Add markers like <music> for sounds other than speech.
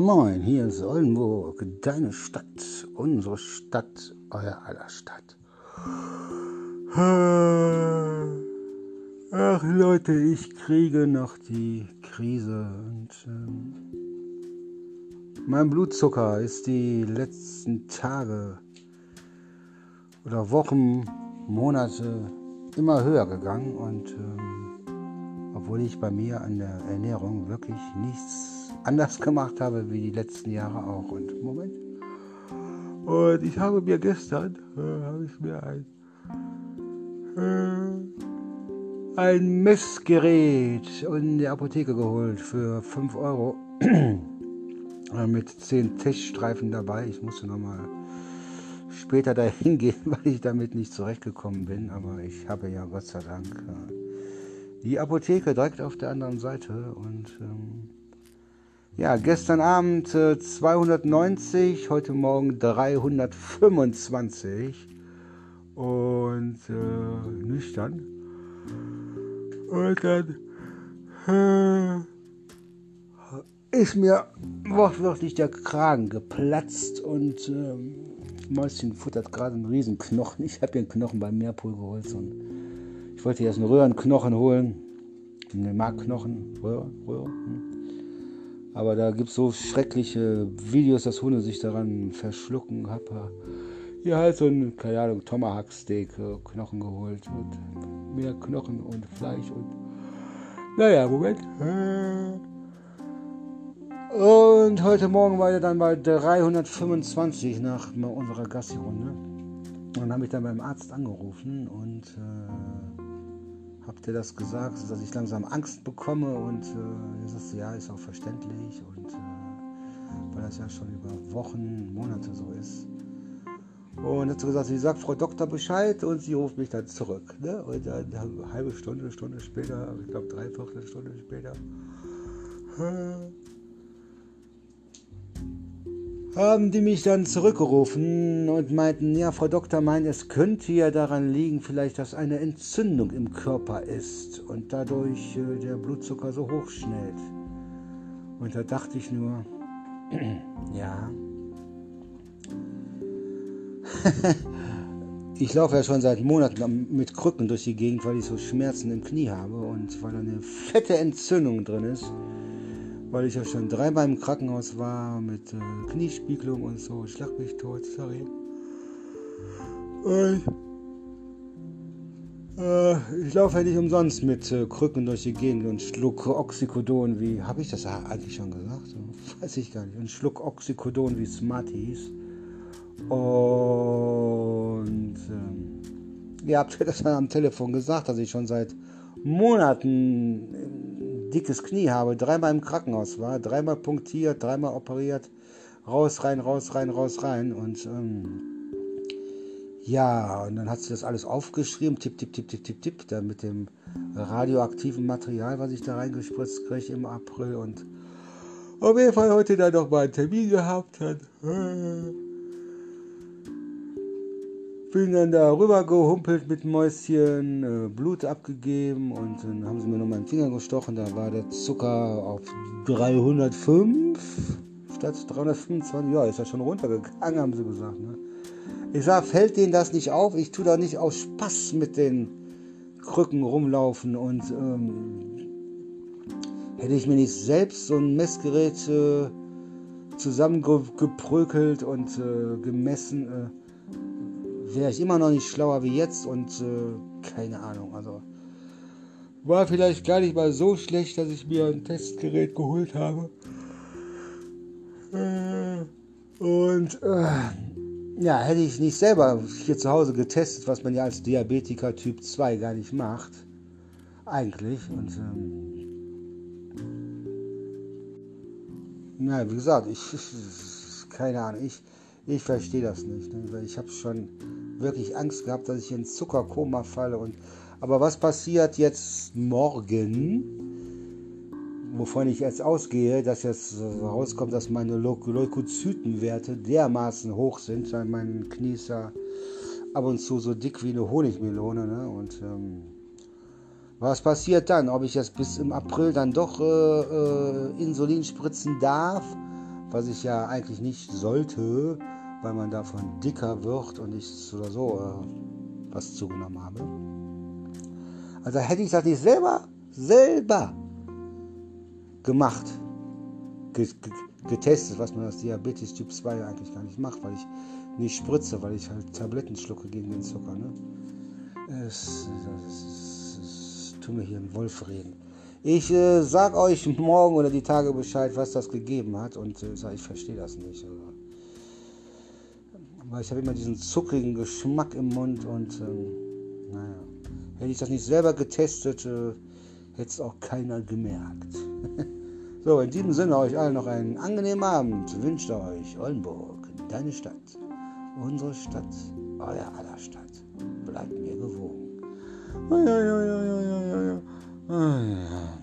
Moin Moin, hier ist Oldenburg, deine Stadt, unsere Stadt, euer aller Stadt. Ach Leute, ich kriege noch die Krise und ähm, mein Blutzucker ist die letzten Tage oder Wochen, Monate immer höher gegangen und ähm, obwohl ich bei mir an der Ernährung wirklich nichts anders gemacht habe wie die letzten Jahre auch. Und Moment. Und ich habe mir gestern, äh, habe ich mir ein, äh, ein Messgerät in der Apotheke geholt für 5 Euro. <clears throat> mit 10 Teststreifen dabei. Ich musste nochmal später dahin <laughs> gehen, weil ich damit nicht zurechtgekommen bin. Aber ich habe ja Gott sei Dank äh, die Apotheke direkt auf der anderen Seite und ähm, ja, gestern Abend äh, 290, heute Morgen 325 und äh, nüchtern. Und dann äh, ist mir wortwörtlich der Kragen geplatzt und ähm, Mäuschen futtert gerade einen riesen Knochen. Ich habe den Knochen beim Meerpool geholt und ich wollte erst einen Röhrenknochen holen. Einen Markknochen, Röhre, Röhre. Hm. Aber da gibt es so schreckliche Videos, dass Hunde sich daran verschlucken. Hab hier halt so ein, keine Ahnung, Tomahawk-Steak, äh, Knochen geholt und mehr Knochen und Fleisch und. Naja, Moment. Und heute Morgen war er dann bei 325 nach unserer Gassi-Runde. Und dann habe ich dann beim Arzt angerufen und äh, habt ihr das gesagt, dass ich langsam Angst bekomme und äh, er sagte, ja, ist auch verständlich und äh, weil das ja schon über Wochen, Monate so ist. Und hat so gesagt, sie sagt Frau Doktor Bescheid und sie ruft mich dann zurück. Ne? Und dann eine halbe Stunde, Stunde später, ich glaube dreiviertel Stunde später, haben die mich dann zurückgerufen und meinten, ja, Frau Doktor meint, es könnte ja daran liegen, vielleicht, dass eine Entzündung im Körper ist und dadurch äh, der Blutzucker so hoch schnellt. Und da dachte ich nur, <clears throat> ja, <laughs> ich laufe ja schon seit Monaten mit Krücken durch die Gegend, weil ich so Schmerzen im Knie habe und weil da eine fette Entzündung drin ist weil ich ja schon dreimal im Krankenhaus war mit äh, Kniespiegelung und so. Schlag mich tot, sorry. Und äh, ich laufe ja nicht umsonst mit äh, Krücken durch die Gegend und schlucke Oxycodon wie, habe ich das eigentlich schon gesagt? <laughs> Weiß ich gar nicht. Und schluck Oxycodon wie Smarties. Und ähm, ihr habt ja das am Telefon gesagt, dass ich schon seit Monaten dickes Knie habe, dreimal im Krankenhaus war, dreimal punktiert, dreimal operiert, raus, rein, raus, rein, raus, rein. Und ähm, ja, und dann hat sie das alles aufgeschrieben, tipp, tipp, tipp, tipp, tipp, tipp, da mit dem radioaktiven Material, was ich da reingespritzt kriege im April. Und auf jeden Fall heute dann noch mal einen Termin gehabt hat. Bin dann da rüber gehumpelt mit Mäuschen, äh, Blut abgegeben und dann haben sie mir noch meinen Finger gestochen. Da war der Zucker auf 305 statt 325. Ja, ist ja schon runtergegangen, haben sie gesagt. Ne? Ich sag, fällt denen das nicht auf? Ich tue da nicht aus Spaß mit den Krücken rumlaufen und ähm, hätte ich mir nicht selbst so ein Messgerät äh, zusammengeprökelt und äh, gemessen. Äh, wäre ich immer noch nicht schlauer wie jetzt und äh, keine Ahnung. Also war vielleicht gar nicht mal so schlecht, dass ich mir ein Testgerät geholt habe. Äh, und äh, ja, hätte ich nicht selber hier zu Hause getestet, was man ja als Diabetiker Typ 2 gar nicht macht. Eigentlich. Und ähm, na, wie gesagt, ich, keine Ahnung, ich, ich verstehe das nicht. Ne? Ich habe schon wirklich Angst gehabt, dass ich in Zuckerkoma falle. Und, aber was passiert jetzt morgen? Wovon ich jetzt ausgehe, dass jetzt rauskommt, dass meine Leukozytenwerte dermaßen hoch sind, weil mein Knie ist ja ab und zu so dick wie eine Honigmelone. Ne? Und ähm, was passiert dann? Ob ich jetzt bis im April dann doch äh, äh, Insulin spritzen darf? was ich ja eigentlich nicht sollte, weil man davon dicker wird und ich so oder so äh, was zugenommen habe. Also hätte ich das nicht selber, selber gemacht, getestet, was man als Diabetes Typ 2 eigentlich gar nicht macht, weil ich nicht spritze, weil ich halt Tabletten schlucke gegen den Zucker. Ne? Es, es, es, es tut mir hier ein Wolf reden. Ich äh, sag euch morgen oder die Tage Bescheid, was das gegeben hat und äh, ich verstehe das nicht. Also, weil ich habe immer diesen zuckrigen Geschmack im Mund und ähm, naja, hätte ich das nicht selber getestet, äh, hätte es auch keiner gemerkt. <laughs> so, in diesem Sinne euch allen noch einen angenehmen Abend. Wünscht euch Oldenburg, deine Stadt, unsere Stadt, euer aller Stadt. Bleibt mir gewogen. Oh, ja, ja, ja, ja, ja, ja. Oh, ja.